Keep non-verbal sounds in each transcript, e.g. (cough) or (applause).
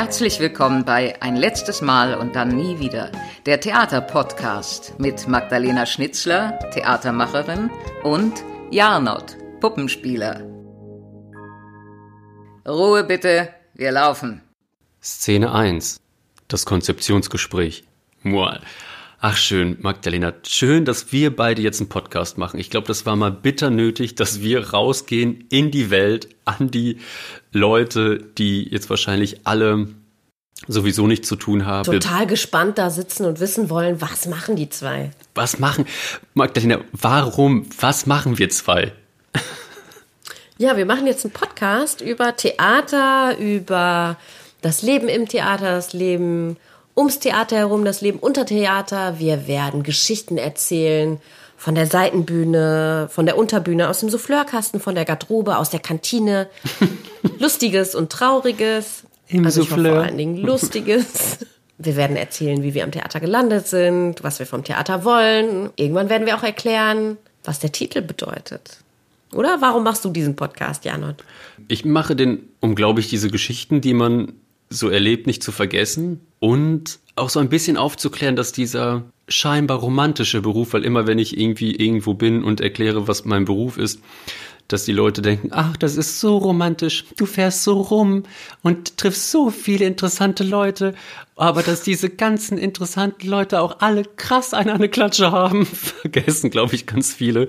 Herzlich willkommen bei Ein letztes Mal und dann nie wieder, der Theaterpodcast mit Magdalena Schnitzler, Theatermacherin, und Jarnot, Puppenspieler. Ruhe bitte, wir laufen. Szene 1. Das Konzeptionsgespräch. Mual. Ach schön, Magdalena, schön, dass wir beide jetzt einen Podcast machen. Ich glaube, das war mal bitter nötig, dass wir rausgehen in die Welt, an die Leute, die jetzt wahrscheinlich alle sowieso nichts zu tun haben. Total gespannt da sitzen und wissen wollen, was machen die zwei? Was machen, Magdalena, warum, was machen wir zwei? Ja, wir machen jetzt einen Podcast über Theater, über das Leben im Theater, das Leben ums Theater herum, das Leben unter Theater. Wir werden Geschichten erzählen von der Seitenbühne, von der Unterbühne, aus dem Souffleurkasten, von der Garderobe, aus der Kantine. (laughs) Lustiges und Trauriges. Im also vor allen Dingen Lustiges. (laughs) Wir werden erzählen, wie wir am Theater gelandet sind, was wir vom Theater wollen. Irgendwann werden wir auch erklären, was der Titel bedeutet. Oder? Warum machst du diesen Podcast, Janot? Ich mache den, um, glaube ich, diese Geschichten, die man so erlebt, nicht zu vergessen und auch so ein bisschen aufzuklären, dass dieser scheinbar romantische Beruf, weil immer wenn ich irgendwie irgendwo bin und erkläre, was mein Beruf ist, dass die Leute denken, ach, das ist so romantisch, du fährst so rum und triffst so viele interessante Leute, aber dass diese ganzen interessanten Leute auch alle krass eine eine Klatsche haben, (laughs) vergessen, glaube ich, ganz viele.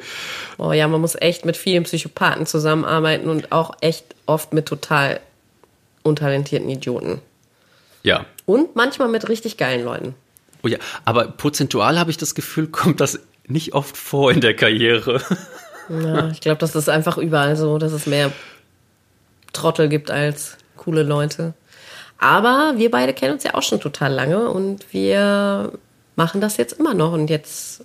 Oh ja, man muss echt mit vielen Psychopathen zusammenarbeiten und auch echt oft mit total untalentierten Idioten. Ja, Und manchmal mit richtig geilen Leuten. Oh ja, aber prozentual habe ich das Gefühl, kommt das nicht oft vor in der Karriere. Ja, ich glaube, das ist einfach überall so, dass es mehr Trottel gibt als coole Leute. Aber wir beide kennen uns ja auch schon total lange und wir machen das jetzt immer noch. Und jetzt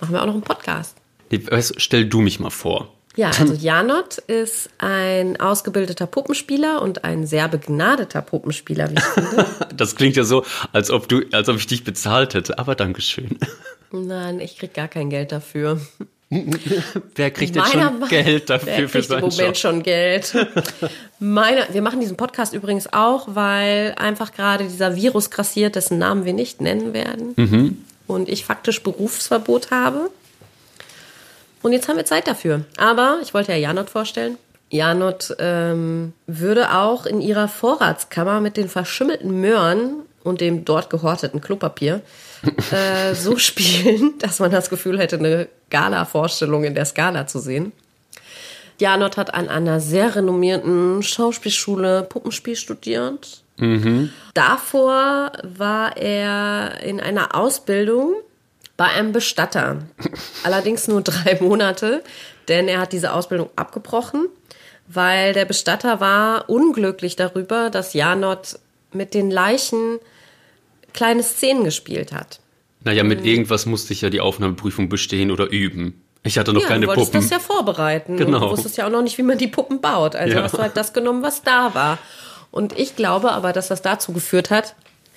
machen wir auch noch einen Podcast. Nee, weißt, du, stell du mich mal vor. Ja, also Janot ist ein ausgebildeter Puppenspieler und ein sehr begnadeter Puppenspieler, wie ich finde. (laughs) Das klingt ja so, als ob du, als ob ich dich bezahlt hätte. Aber Dankeschön. Nein, ich krieg gar kein Geld dafür. Wer kriegt denn schon Ma- Geld dafür Wer für kriegt im seinen Moment Job? schon Geld? Meiner, wir machen diesen Podcast übrigens auch, weil einfach gerade dieser Virus grassiert, dessen Namen wir nicht nennen werden. Mhm. Und ich faktisch Berufsverbot habe. Und jetzt haben wir Zeit dafür. Aber ich wollte ja Janot vorstellen. Janot ähm, würde auch in ihrer Vorratskammer mit den verschimmelten Möhren und dem dort gehorteten Klopapier (laughs) äh, so spielen, dass man das Gefühl hätte, eine Gala-Vorstellung in der Skala zu sehen. Janot hat an einer sehr renommierten Schauspielschule Puppenspiel studiert. Davor war er in einer Ausbildung bei einem Bestatter. Allerdings nur drei (laughs) Monate, denn er hat diese Ausbildung abgebrochen, weil der Bestatter war unglücklich darüber, dass Janot mit den Leichen kleine Szenen gespielt hat. Naja, mit irgendwas musste ich ja die Aufnahmeprüfung bestehen oder üben. Ich hatte noch ja, keine du Puppen. das ja vorbereiten. Genau. Und du wusstest ja auch noch nicht, wie man die Puppen baut. Also Ja. hast du halt das genommen, was da war. Und ich glaube aber, dass das dazu geführt hat,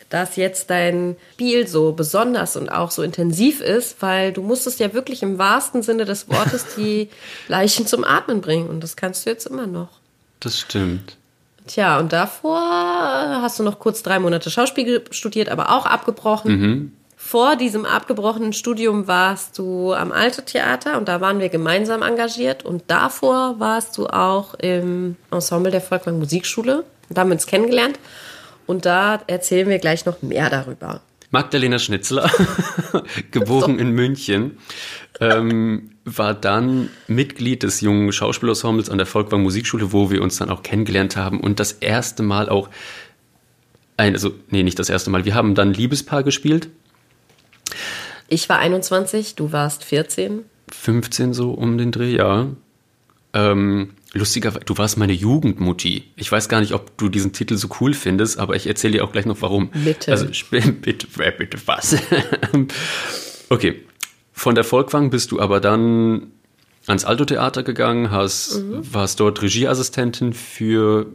dass jetzt dein Spiel so besonders und auch so intensiv ist, weil du musstest ja wirklich im wahrsten Sinne des Wortes die (laughs) Leichen zum Atmen bringen. Und das kannst du jetzt immer noch. Das stimmt. Tja, und davor hast du noch kurz drei Monate Schauspiel studiert, aber auch abgebrochen. Vor diesem abgebrochenen Studium warst du am Alte Theater und da waren wir gemeinsam engagiert. Und davor warst du auch im Ensemble der Volkwang Musikschule. Da haben wir uns kennengelernt. Und da erzählen wir gleich noch mehr darüber. Magdalena Schnitzler, (laughs) geboren in München, ähm, war dann Mitglied des jungen Schauspielensembles an der Volkwang Musikschule, wo wir uns dann auch kennengelernt haben und das erste Mal auch, ein, also, nee, nicht das erste Mal, wir haben dann Liebespaar gespielt, Ich war 21, du warst 14. 15 so um den Dreh, ja. Ähm, lustigerweise, du warst meine Jugendmutti. Ich weiß gar nicht, ob du diesen Titel so cool findest, aber ich erzähle dir auch gleich noch warum. Bitte. Also, (laughs) bitte, wer bitte was? (laughs) okay. Von der Volkwang bist du aber dann ans Alto-Theater gegangen, hast, warst dort Regieassistentin für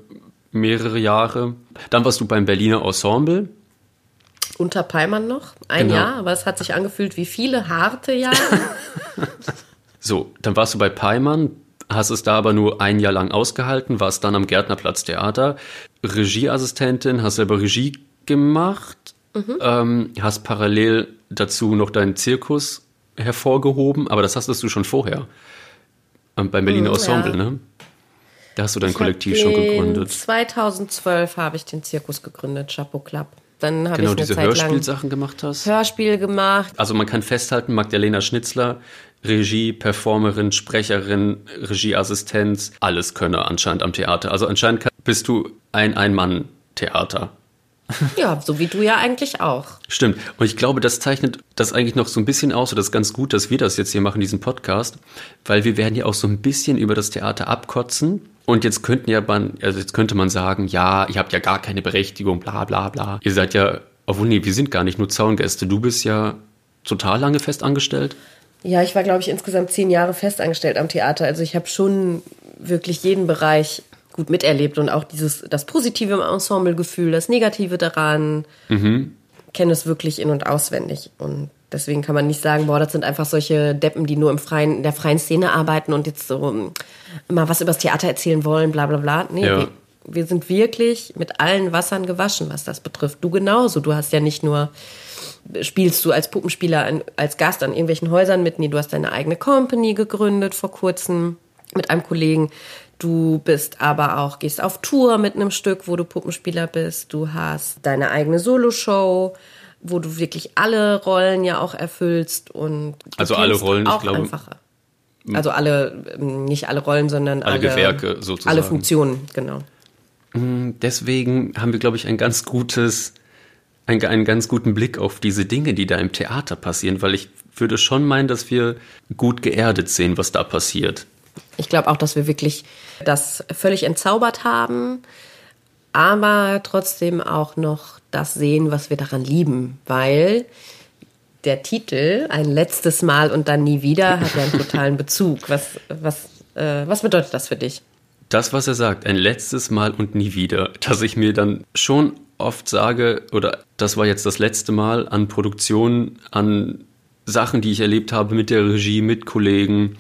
mehrere Jahre. Dann warst du beim Berliner Ensemble. Unter Peimann noch, ein Genau. Jahr, aber es hat sich angefühlt wie viele harte Jahre. (laughs) So, dann warst du bei Peimann, hast es da aber nur ein Jahr lang ausgehalten, warst dann am Gärtnerplatz Theater, Regieassistentin, hast selber Regie gemacht, mhm. ähm, hast parallel dazu noch deinen Zirkus hervorgehoben, aber das hast du schon vorher ähm, beim Berliner mhm, Ensemble, ja. ne? Da hast du dein ich Kollektiv schon gegründet. 2012 habe ich den Zirkus gegründet, Chapeau Club. Dann habe genau, ich eine diese Zeit Hörspielsachen gemacht hast. Hörspiel gemacht. Also man kann festhalten, Magdalena Schnitzler, Regie, Performerin, Sprecherin, Regieassistenz, alles könne anscheinend am Theater. Also anscheinend bist du ein Ein-Mann-Theater. (laughs) Ja, so wie du ja eigentlich auch. Stimmt. Und ich glaube, das zeichnet das eigentlich noch so ein bisschen aus. Und das ist ganz gut, dass wir das jetzt hier machen, diesen Podcast. Weil wir werden ja auch so ein bisschen über das Theater abkotzen. Und jetzt könnten ja man, also jetzt könnte man sagen, ja, ihr habt ja gar keine Berechtigung, bla bla bla. Ihr seid ja, obwohl nee, wir sind gar nicht nur Zaungäste. Du bist ja total lange fest angestellt. Ja, ich war, glaube ich, insgesamt zehn Jahre festangestellt am Theater. Also ich habe schon wirklich jeden Bereich gut miterlebt und auch dieses, das Positive im Ensemblegefühl, das Negative daran, mhm. kenne es wirklich in- und auswendig. Und deswegen kann man nicht sagen, boah, das sind einfach solche Deppen, die nur im freien, in der freien Szene arbeiten und jetzt so um, mal was übers Theater erzählen wollen, bla bla bla. Nee, ja. wir, wir sind wirklich mit allen Wassern gewaschen, was das betrifft. Du genauso. Du hast ja nicht nur spielst du als Puppenspieler an, als Gast an irgendwelchen Häusern mit. Nee, du hast deine eigene Company gegründet vor kurzem mit einem Kollegen. Du bist aber auch, gehst auf Tour mit einem Stück, wo du Puppenspieler bist. Du hast deine eigene Soloshow, wo du wirklich alle Rollen ja auch erfüllst und also alle Rollen, auch ich glaube. Einfacher. Also alle, ähm, nicht alle Rollen, sondern alle, alle Gewerke sozusagen. Alle Funktionen, genau. Mm, deswegen haben wir, glaube ich, ein ganz gutes, einen, einen ganz guten Blick auf diese Dinge, die da im Theater passieren, weil ich würde schon meinen, dass wir gut geerdet sehen, was da passiert. Ich glaube auch, dass wir wirklich das völlig entzaubert haben, aber trotzdem auch noch das sehen, was wir daran lieben, weil der Titel ein letztes Mal und dann nie wieder hat ja einen (laughs) totalen Bezug. Was, was, äh, was bedeutet das für dich? Das, was er sagt, ein letztes Mal und nie wieder, dass ich mir dann schon oft sage, oder das war jetzt das letzte Mal an Produktionen, an Sachen, die ich erlebt habe mit der Regie, mit Kollegen,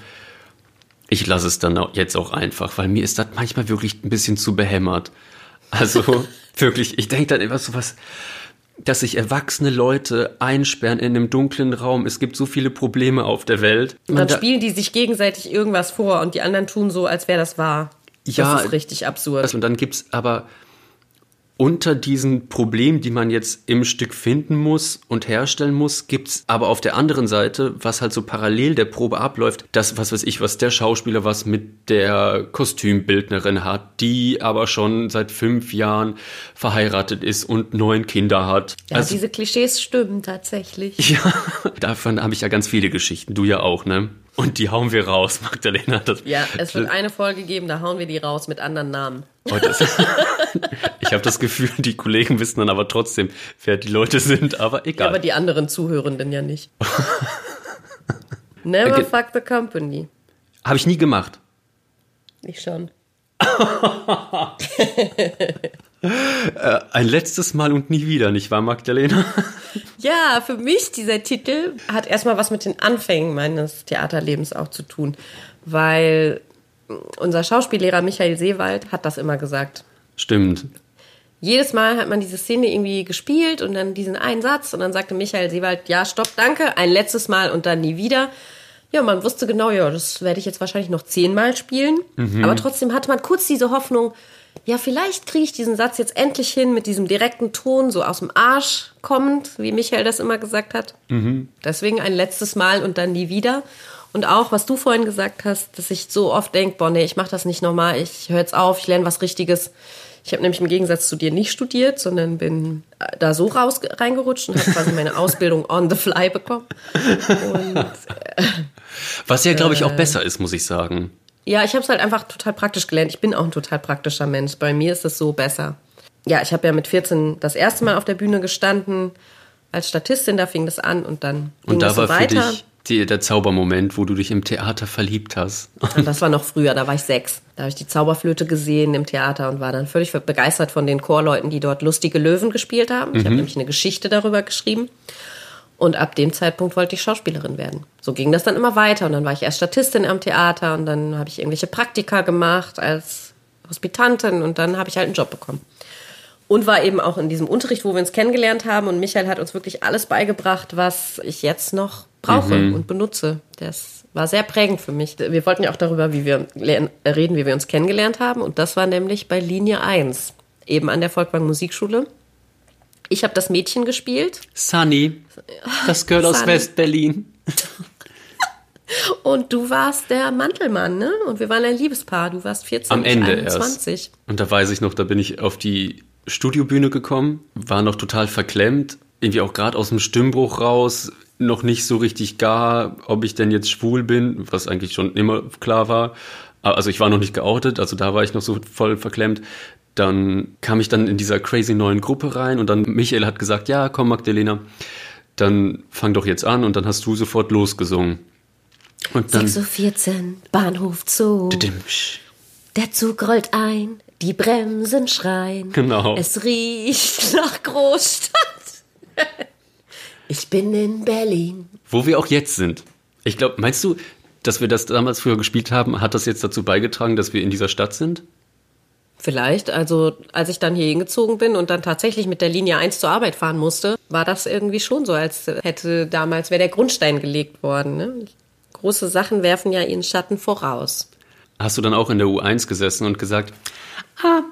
ich lasse es dann jetzt auch einfach, weil mir ist das manchmal wirklich ein bisschen zu behämmert. Also (laughs) wirklich, ich denke dann immer so was, dass sich erwachsene Leute einsperren in einem dunklen Raum. Es gibt so viele Probleme auf der Welt. Und dann da, spielen die sich gegenseitig irgendwas vor und die anderen tun so, als wäre das wahr. Ja, das ist richtig absurd. Und dann gibt es aber unter diesen Problemen, die man jetzt im Stück finden muss und herstellen muss, gibt's aber auf der anderen Seite, was halt so parallel der Probe abläuft, das, was weiß ich, was der Schauspieler was mit der Kostümbildnerin hat, die aber schon seit fünf Jahren verheiratet ist und neun Kinder hat. Ja, also, diese Klischees stimmen tatsächlich. Ja, davon habe ich ja ganz viele Geschichten. Du ja auch, ne? Und die hauen wir raus, Magdalena. Das, ja, es wird eine Folge geben, da hauen wir die raus mit anderen Namen. Oh, (laughs) ich habe das Gefühl, die Kollegen wissen dann aber trotzdem, wer die Leute sind, aber egal. Ja, aber die anderen Zuhörenden ja nicht. Never okay. fuck the company. Habe ich nie gemacht. Ich schon. Äh, ein letztes Mal und nie wieder, nicht wahr, Magdalena? Ja, für mich dieser Titel hat erstmal was mit den Anfängen meines Theaterlebens auch zu tun, weil unser Schauspiellehrer Michael Seewald hat das immer gesagt. Stimmt. Jedes Mal hat man diese Szene irgendwie gespielt und dann diesen einen Satz und dann sagte Michael Seewald, ja, stopp, danke, ein letztes Mal und dann nie wieder. Ja, man wusste genau, ja, das werde ich jetzt wahrscheinlich noch zehnmal spielen. Mhm. Aber trotzdem hatte man kurz diese Hoffnung, ja, vielleicht kriege ich diesen Satz jetzt endlich hin mit diesem direkten Ton, so aus dem Arsch kommend, wie Michael das immer gesagt hat. Mhm. Deswegen ein letztes Mal und dann nie wieder. Und auch, was du vorhin gesagt hast, dass ich so oft denke, boah, nee, ich mache das nicht nochmal, ich höre jetzt auf, ich lerne was Richtiges. Ich habe nämlich im Gegensatz zu dir nicht studiert, sondern bin äh, da so raus reingerutscht und habe quasi meine (laughs) Ausbildung on the fly bekommen. Und, äh, was ja, glaube ich, auch besser ist, muss ich sagen. Ja, ich habe es halt einfach total praktisch gelernt. Ich bin auch ein total praktischer Mensch. Bei mir ist es so besser. Ja, ich habe ja mit 14 das erste Mal auf der Bühne gestanden als Statistin. Da fing das an und dann ging und da es war so weiter. Für dich die, der Zaubermoment, wo du dich im Theater verliebt hast. Und das war noch früher, da war ich sechs. Da habe ich die Zauberflöte gesehen im Theater und war dann völlig begeistert von den Chorleuten, die dort lustige Löwen gespielt haben. Ich mhm. habe nämlich eine Geschichte darüber geschrieben. Und ab dem Zeitpunkt wollte ich Schauspielerin werden. So ging das dann immer weiter. Und dann war ich erst Statistin am Theater und dann habe ich irgendwelche Praktika gemacht als Hospitantin und dann habe ich halt einen Job bekommen. Und war eben auch in diesem Unterricht, wo wir uns kennengelernt haben. Und Michael hat uns wirklich alles beigebracht, was ich jetzt noch brauche Mhm. und benutze. Das war sehr prägend für mich. Wir wollten ja auch darüber, wie wir reden, wie wir uns kennengelernt haben. Und das war nämlich bei Linie 1, eben an der Volkwang Musikschule. Ich habe das Mädchen gespielt Sunny, das Girl aus Sunny. West-Berlin. (laughs) und du warst der Mantelmann, ne? Und wir waren ein Liebespaar. Du warst 14, Am Ende 21. erst. Und da weiß ich noch, da bin ich auf die Studiobühne gekommen, war noch total verklemmt, irgendwie auch gerade aus dem Stimmbruch raus, noch nicht so richtig gar, ob ich denn jetzt schwul bin, was eigentlich schon immer klar war. Also ich war noch nicht geoutet, also da war ich noch so voll verklemmt. Dann kam ich dann in dieser crazy neuen Gruppe rein und dann Michael hat gesagt, ja, komm Magdalena, dann fang doch jetzt an und dann hast du sofort losgesungen. Und dann 6.14 Uhr, Bahnhof Zoo. Der Zug rollt ein, die Bremsen schreien. Genau. Es riecht nach Großstadt. Ich bin in Berlin. Wo wir auch jetzt sind. Ich glaube, meinst du, dass wir das damals früher gespielt haben, hat das jetzt dazu beigetragen, dass wir in dieser Stadt sind? Vielleicht, also als ich dann hier hingezogen bin und dann tatsächlich mit der Linie 1 zur Arbeit fahren musste, war das irgendwie schon so, als hätte damals wäre der Grundstein gelegt worden. Ne? Große Sachen werfen ja ihren Schatten voraus. Hast du dann auch in der U1 gesessen und gesagt, ah,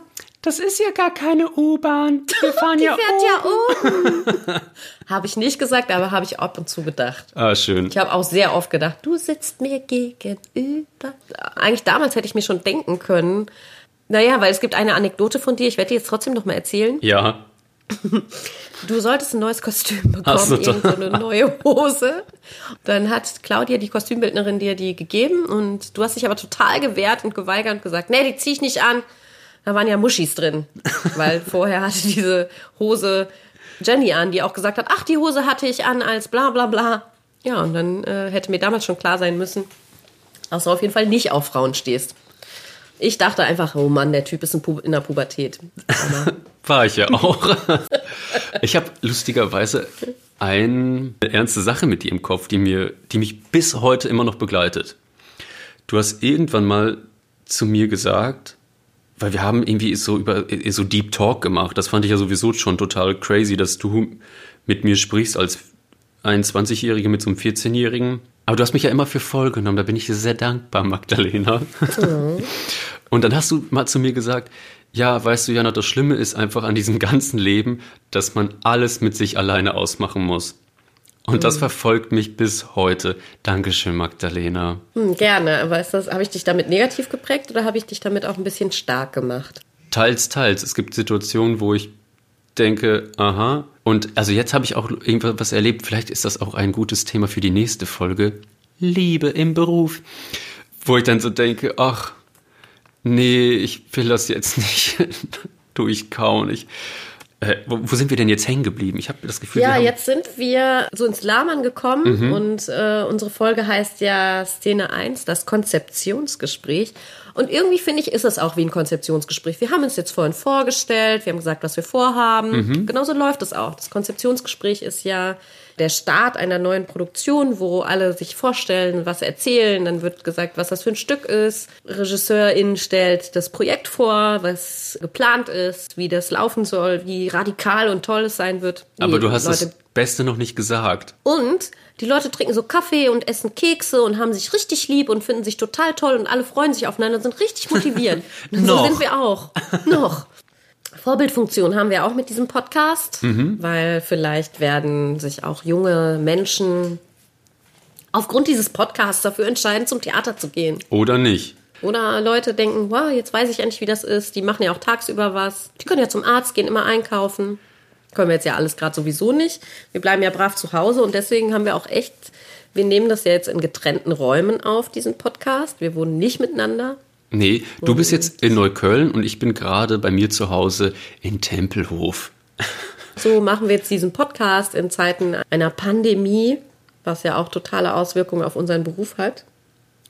das ist ja gar keine U-Bahn. Wir (laughs) fahren ja Fährt ja um. (laughs) habe ich nicht gesagt, aber habe ich ab und zu gedacht. Ah, schön. Ich habe auch sehr oft gedacht, du sitzt mir gegenüber. Eigentlich damals hätte ich mir schon denken können. Naja, weil es gibt eine Anekdote von dir, ich werde die jetzt trotzdem noch mal erzählen. Ja. (laughs) Du solltest ein neues Kostüm bekommen, so, irgend so eine neue Hose. Dann hat Claudia, die Kostümbildnerin, dir die gegeben und du hast dich aber total gewehrt und geweigert und gesagt, nee, die zieh ich nicht an. Da waren ja Muschis drin, weil (laughs) vorher hatte diese Hose Jenny an, die auch gesagt hat, ach, die Hose hatte ich an als bla bla bla. Ja, und dann äh, hätte mir damals schon klar sein müssen, dass du auf jeden Fall nicht auf Frauen stehst. Ich dachte einfach, oh Mann, der Typ ist in, Pu in der Pubertät. (laughs) War ich ja auch. (laughs) ich habe lustigerweise eine ernste Sache mit dir im Kopf, die, mir, die mich bis heute immer noch begleitet. Du hast irgendwann mal zu mir gesagt, weil wir haben irgendwie so über so Deep Talk gemacht. Das fand ich ja sowieso schon total crazy, dass du mit mir sprichst als 21-Jährige mit so einem 14-Jährigen. Aber du hast mich ja immer für voll genommen. Da bin ich dir sehr dankbar, Magdalena. (laughs) Und dann hast du mal zu mir gesagt, ja, weißt du, Jana, das Schlimme ist einfach an diesem ganzen Leben, dass man alles mit sich alleine ausmachen muss. Und das verfolgt mich bis heute. Dankeschön, Magdalena. Hm, gerne, aber ist das, habe ich dich damit negativ geprägt oder habe ich dich damit auch ein bisschen stark gemacht? Teils, teils. Es gibt Situationen, wo ich denke, aha. Und also jetzt habe ich auch irgendwas erlebt. Vielleicht ist das auch ein gutes Thema für die nächste Folge. Liebe im Beruf. Wo ich dann so denke, ach, nee, ich will das jetzt nicht (laughs) durchkauen. Ich, äh, wo, wo sind wir denn jetzt hängen geblieben? Ich habe das Gefühl, wir Ja, jetzt sind wir so ins Labern gekommen und äh, unsere Folge heißt ja Szene 1, das Konzeptionsgespräch. Und irgendwie finde ich, ist es auch wie ein Konzeptionsgespräch. Wir haben uns jetzt vorhin vorgestellt, wir haben gesagt, was wir vorhaben. Genauso läuft es auch. Das Konzeptionsgespräch ist ja der Start einer neuen Produktion, wo alle sich vorstellen, was erzählen. Dann wird gesagt, was das für ein Stück ist. Regisseurin stellt das Projekt vor, was geplant ist, wie das laufen soll, wie radikal und toll es sein wird. aber du hast Leute das Beste noch nicht gesagt. und die Leute trinken so Kaffee und essen Kekse und haben sich richtig lieb und finden sich total toll und alle freuen sich aufeinander und sind richtig motiviert. (laughs) So sind wir auch. Noch. Vorbildfunktion haben wir auch mit diesem Podcast, Mhm. weil vielleicht werden sich auch junge Menschen aufgrund dieses Podcasts dafür entscheiden, zum Theater zu gehen. Oder nicht? Oder Leute denken, wow, jetzt weiß ich endlich, wie das ist. Die machen ja auch tagsüber was. Die können ja zum Arzt gehen, immer einkaufen. Können wir jetzt ja alles gerade sowieso nicht. Wir bleiben ja brav zu Hause und deswegen haben wir auch echt, wir nehmen das ja jetzt in getrennten Räumen auf, diesen Podcast. Wir wohnen nicht miteinander. Nee, du bist jetzt in Neukölln und ich bin gerade bei mir zu Hause in Tempelhof. (laughs) So machen wir jetzt diesen Podcast in Zeiten einer Pandemie, was ja auch totale Auswirkungen auf unseren Beruf hat.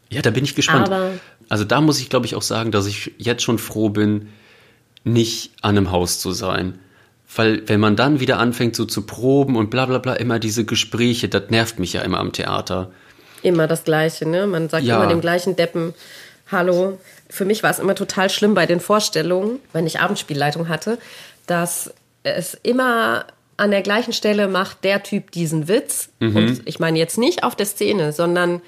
Ja, da bin ich gespannt. Aber- also da muss ich, glaube ich, auch sagen, dass ich jetzt schon froh bin, nicht an einem Haus zu sein. Weil wenn man dann wieder anfängt so zu proben und bla bla bla, immer diese Gespräche, das nervt mich ja immer am Theater. Immer das Gleiche, ne? Man sagt Ja. immer dem gleichen Deppen Hallo. Für mich war es immer total schlimm bei den Vorstellungen, wenn ich Abendspielleitung hatte, dass es immer an der gleichen Stelle macht der Typ diesen Witz. Und ich meine jetzt nicht auf der Szene, sondern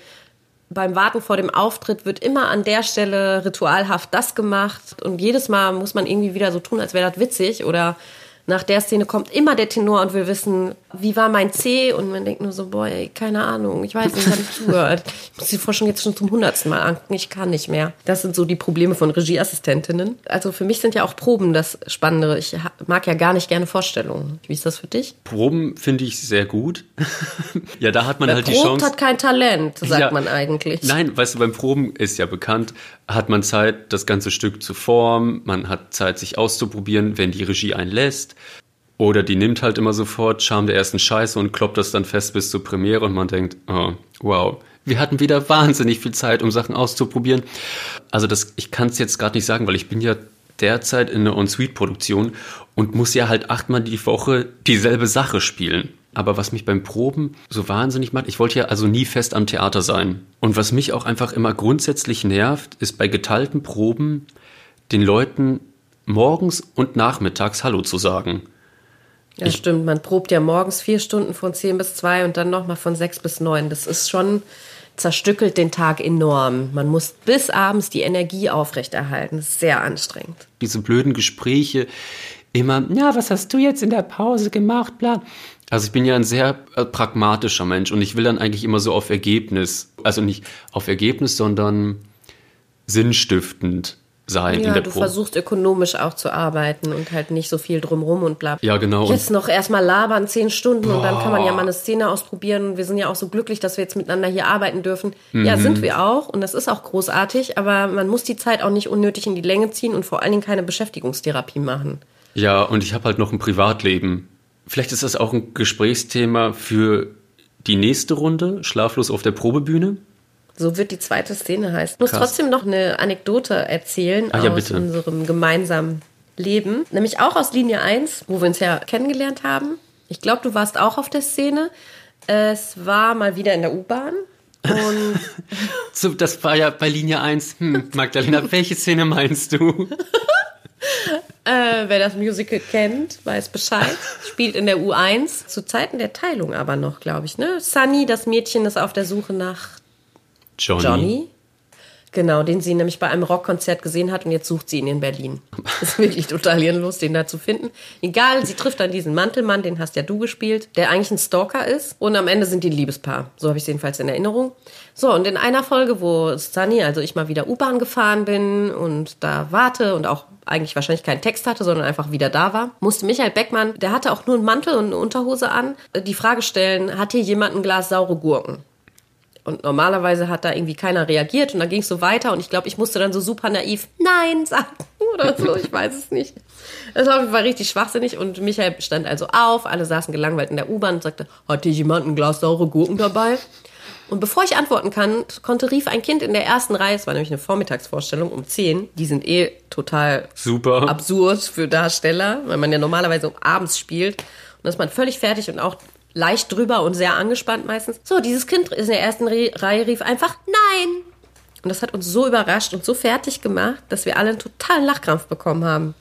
beim Warten vor dem Auftritt wird immer an der Stelle ritualhaft das gemacht und jedes Mal muss man irgendwie wieder so tun, als wäre das witzig oder nach der Szene kommt immer der Tenor und will wissen, wie war mein C? Und man denkt nur so, boah, ey, keine Ahnung, ich weiß nicht, habe ich zugehört. Ich muss die Forschung jetzt schon zum hundertsten Mal angucken, ich kann nicht mehr. Das sind so die Probleme von Regieassistentinnen. Also für mich sind ja auch Proben das Spannendere. Ich mag ja gar nicht gerne Vorstellungen. Wie ist das für dich? Proben finde ich sehr gut. (laughs) ja, da hat man Wer halt die probt, Chance. hat kein Talent, sagt Ja. man eigentlich. Nein, weißt du, beim Proben ist ja bekannt, hat man Zeit, das ganze Stück zu formen, man hat Zeit, sich auszuprobieren, wenn die Regie einen lässt. Oder die nimmt halt immer sofort Charme der ersten Scheiße und kloppt das dann fest bis zur Premiere und man denkt, oh, wow, wir hatten wieder wahnsinnig viel Zeit, um Sachen auszuprobieren. Also das, ich kann es jetzt gerade nicht sagen, weil ich bin ja derzeit in einer On-Suite-Produktion und muss ja halt achtmal die Woche dieselbe Sache spielen. Aber was mich beim Proben so wahnsinnig macht, ich wollte ja also nie fest am Theater sein. Und was mich auch einfach immer grundsätzlich nervt, ist bei geteilten Proben den Leuten morgens und nachmittags Hallo zu sagen. Ja, stimmt. Man probt ja morgens vier Stunden von 10 bis 2 und dann nochmal von 6 bis 9. Das ist schon, zerstückelt den Tag enorm. Man muss bis abends die Energie aufrechterhalten. Das ist sehr anstrengend. diese blöden Gespräche immer, ja, was hast du jetzt in der Pause gemacht, bla. Also ich bin ja ein sehr äh, pragmatischer Mensch und ich will dann eigentlich immer so auf Ergebnis, also nicht auf Ergebnis, sondern sinnstiftend sein in Ja, der du Probe. versuchst ökonomisch auch zu arbeiten und halt nicht so viel drumrum und bla. Ja, genau. Jetzt noch erstmal labern, zehn Stunden und dann kann man ja mal eine Szene ausprobieren. Und wir sind ja auch so glücklich, dass wir jetzt miteinander hier arbeiten dürfen. Mhm. Ja, sind wir auch und das ist auch großartig, aber man muss die Zeit auch nicht unnötig in die Länge ziehen und vor allen Dingen keine Beschäftigungstherapie machen. Ja, und ich habe halt noch ein Privatleben. Vielleicht ist das auch ein Gesprächsthema für die nächste Runde, schlaflos auf der Probebühne. So wird die zweite Szene heißen. Ich muss Krass. trotzdem noch eine Anekdote erzählen Ah, ja, aus bitte. unserem gemeinsamen Leben. Nämlich auch aus Linie 1, wo wir uns ja kennengelernt haben. Ich glaube, du warst auch auf der Szene. Es war mal wieder in der U-Bahn. Und (laughs) So, das war ja bei Linie 1. Hm, Magdalena, (laughs) welche Szene meinst du? (laughs) äh, wer das Musical kennt, weiß Bescheid. Spielt in der U1. Zu Zeiten der Teilung aber noch, glaube ich. Ne? Sunny, das Mädchen, ist auf der Suche nach Johnny. Johnny. Genau, den sie nämlich bei einem Rockkonzert gesehen hat und jetzt sucht sie ihn in Berlin. Das ist wirklich total hirnlos, den da zu finden. Egal, sie trifft dann diesen Mantelmann, den hast ja du gespielt, der eigentlich ein Stalker ist. Und am Ende sind die ein Liebespaar. So habe ich es jedenfalls in Erinnerung. So, und in einer Folge, wo Sunny, also ich mal wieder U-Bahn gefahren bin und da warte und auch eigentlich wahrscheinlich keinen Text hatte, sondern einfach wieder da war, musste Michael Beckmann, der hatte auch nur einen Mantel und eine Unterhose an, die Frage stellen, hat hier jemand ein Glas saure Gurken? Und normalerweise hat da irgendwie keiner reagiert und dann ging es so weiter und ich glaube, ich musste dann so super naiv Nein sagen (laughs) oder so, ich weiß es nicht. Das war Fall richtig schwachsinnig und Michael stand also auf, alle saßen gelangweilt in der U-Bahn und sagte, hat hier jemand ein Glas saure Gurken dabei? Und bevor ich antworten kann, konnte rief ein Kind in der ersten Reihe, es war nämlich eine Vormittagsvorstellung um 10, die sind eh total Super. absurd für Darsteller, weil man ja normalerweise um abends spielt. Dann ist man völlig fertig und auch leicht drüber und sehr angespannt meistens. So, dieses Kind in der ersten Re Reihe rief einfach Nein. Und das hat uns so überrascht und so fertig gemacht, dass wir alle einen totalen Lachkrampf bekommen haben.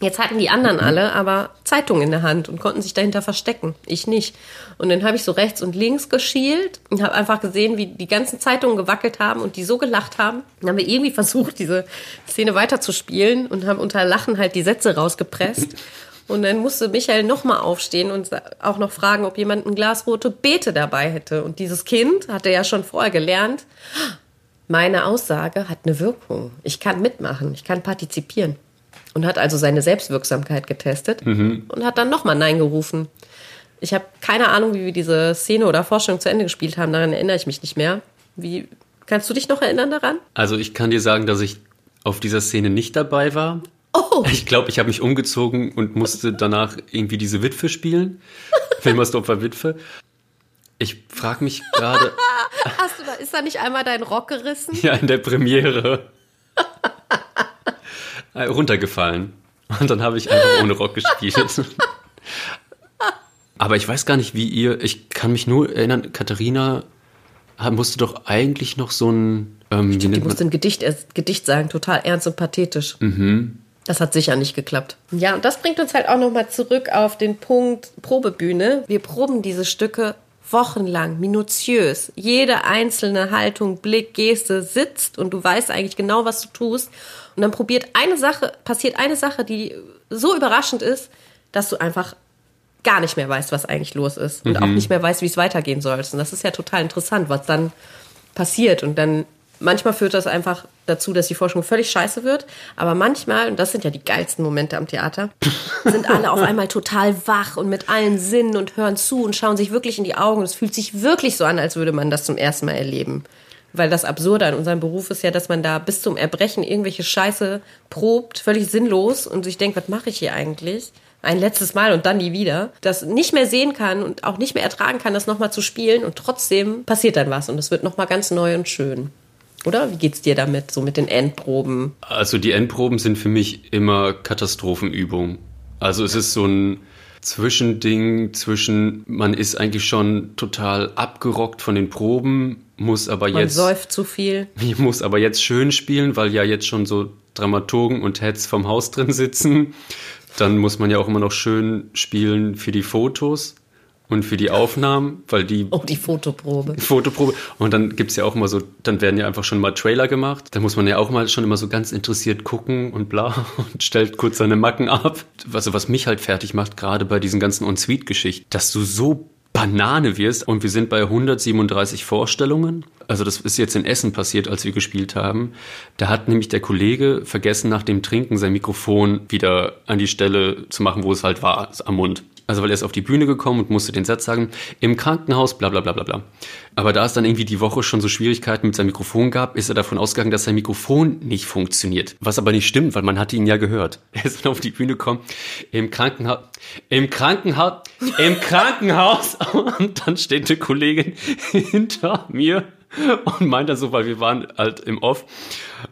Jetzt hatten die anderen alle aber Zeitungen in der Hand und konnten sich dahinter verstecken. Ich nicht. Und dann habe ich so rechts und links geschielt und habe einfach gesehen, wie die ganzen Zeitungen gewackelt haben und die so gelacht haben. Dann haben wir irgendwie versucht, diese Szene weiterzuspielen und haben unter Lachen halt die Sätze rausgepresst. Und dann musste Michael nochmal aufstehen und auch noch fragen, ob jemand ein Glas rote Beete dabei hätte. Und dieses Kind hatte ja schon vorher gelernt, meine Aussage hat eine Wirkung. Ich kann mitmachen, ich kann partizipieren. Und hat also seine Selbstwirksamkeit getestet und hat dann nochmal Nein gerufen. Ich habe keine Ahnung, wie wir diese Szene oder Forschung zu Ende gespielt haben. Daran erinnere ich mich nicht mehr. Wie kannst du dich noch erinnern daran? Also ich kann dir sagen, dass ich auf dieser Szene nicht dabei war. Oh, Ich glaube, ich habe mich umgezogen und musste danach irgendwie diese Witwe spielen. Wilmersdorfer Witwe. Ich frage mich gerade, (laughs) hast du da, ist da nicht einmal dein Rock gerissen? ja, in der Premiere äh, runtergefallen. Und dann habe ich einfach ohne Rock gespielt. Aber ich weiß gar nicht, wie ihr, ich kann mich nur erinnern, Katharina musste doch eigentlich noch so ein. Ähm, Stimmt, die musste ein Gedicht, äh, Gedicht sagen, total ernst und pathetisch. Mhm. Das hat sicher nicht geklappt. Ja, und das bringt uns halt auch nochmal zurück auf den Punkt Probebühne. Wir proben diese Stücke wochenlang, minutiös. Jede einzelne Haltung, Blick, Geste sitzt und du weißt eigentlich genau, was du tust. Und dann probiert eine Sache, passiert eine Sache, die so überraschend ist, dass du einfach gar nicht mehr weißt, was eigentlich los ist und mhm. auch nicht mehr weißt, wie es weitergehen soll. Und das ist ja total interessant, was dann passiert. Und dann manchmal führt das einfach dazu, dass die Forschung völlig scheiße wird. Aber manchmal, und das sind ja die geilsten Momente am Theater, (laughs) sind alle auf einmal total wach und mit allen Sinnen und hören zu und schauen sich wirklich in die Augen. Es fühlt sich wirklich so an, als würde man das zum ersten Mal erleben. Weil das Absurde an unserem Beruf ist ja, dass man da bis zum Erbrechen irgendwelche Scheiße probt, völlig sinnlos und sich denkt, was mache ich hier eigentlich? ein letztes Mal und dann nie wieder, das nicht mehr sehen kann und auch nicht mehr ertragen kann, das nochmal zu spielen und trotzdem passiert dann was und es wird nochmal ganz neu und schön. Oder wie geht's dir damit, so mit den Endproben? Also die Endproben sind für mich immer Katastrophenübung. Also es ist so ein Zwischending zwischen, man ist eigentlich schon total abgerockt von den Proben, muss aber man jetzt. Man säuft zu viel. (laughs) Muss aber jetzt schön spielen, weil ja jetzt schon so Dramaturgen und Heads vom Haus drin sitzen. Dann muss man ja auch immer noch schön spielen für die Fotos und für die Aufnahmen, weil die. Oh, die Fotoprobe. Die Fotoprobe. Und dann gibt es ja auch immer so, dann werden ja einfach schon mal Trailer gemacht. Da muss man ja auch mal schon immer so ganz interessiert gucken und bla (laughs) und stellt kurz seine Macken ab. Also was mich halt fertig macht, gerade bei diesen ganzen On-Suite-Geschichten, dass du so Banane wirst. Und wir sind bei 137 Vorstellungen. Also das ist jetzt in Essen passiert, als wir gespielt haben. Da hat nämlich der Kollege vergessen, nach dem Trinken sein Mikrofon wieder an die Stelle zu machen, wo es halt war, am Mund. Also weil er ist auf die Bühne gekommen und musste den Satz sagen, im Krankenhaus, bla bla bla bla bla. Aber da es dann irgendwie die Woche schon so Schwierigkeiten mit seinem Mikrofon gab, ist er davon ausgegangen, dass sein Mikrofon nicht funktioniert. Was aber nicht stimmt, weil man hatte ihn ja gehört. (laughs) Er ist dann auf die Bühne gekommen, im Krankenhaus, im Krankenhaus, im Krankenhaus. (laughs) Und dann steht eine Kollegin hinter mir und meint dann so, weil wir waren halt im Off,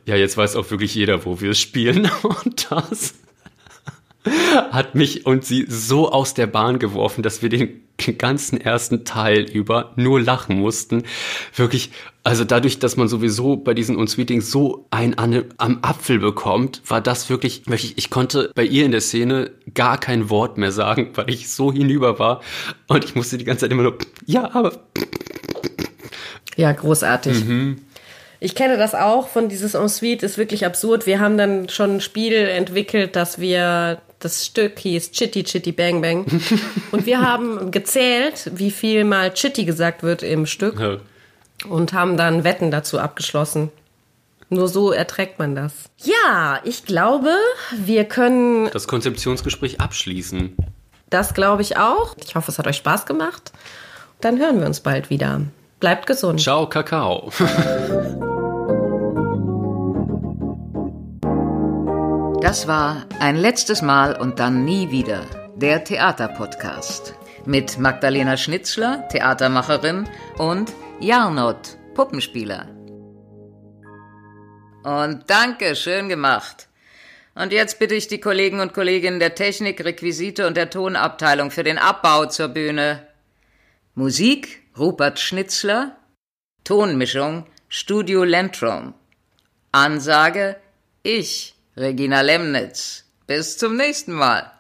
ja, jetzt weiß auch wirklich jeder, wo wir spielen. (laughs) Und das hat mich und sie so aus der Bahn geworfen, dass wir den ganzen ersten Teil über nur lachen mussten. Wirklich, also dadurch, dass man sowieso bei diesen Unsweetings so ein am Apfel bekommt, war das wirklich, wirklich, ich konnte bei ihr in der Szene gar kein Wort mehr sagen, weil ich so hinüber war und ich musste die ganze Zeit immer nur, ja, aber. Ja, großartig. Mhm. Ich kenne das auch von dieses Ensuite, ist wirklich absurd. Wir haben dann schon ein Spiel entwickelt, dass wir das Stück hieß Chitty Chitty Bang Bang. (laughs) Und wir haben gezählt, wie viel mal Chitty gesagt wird im Stück. Ja. Und haben dann Wetten dazu abgeschlossen. Nur so erträgt man das. Ja, ich glaube, wir können. Das Konzeptionsgespräch abschließen. Das glaube ich auch. Ich hoffe, es hat euch Spaß gemacht. Dann hören wir uns bald wieder. Bleibt gesund. Ciao, Kakao. (laughs) Das war ein letztes Mal und dann nie wieder der Theaterpodcast mit Magdalena Schnitzler, Theatermacherin, und Jarnot, Puppenspieler. Und danke, schön gemacht. Und jetzt bitte ich die Kollegen und Kolleginnen der Technik, Requisite und der Tonabteilung für den Abbau zur Bühne. Musik Rupert Schnitzler, Tonmischung Studio Lentrum. Ansage ich Regina Lemnitz. Bis zum nächsten Mal.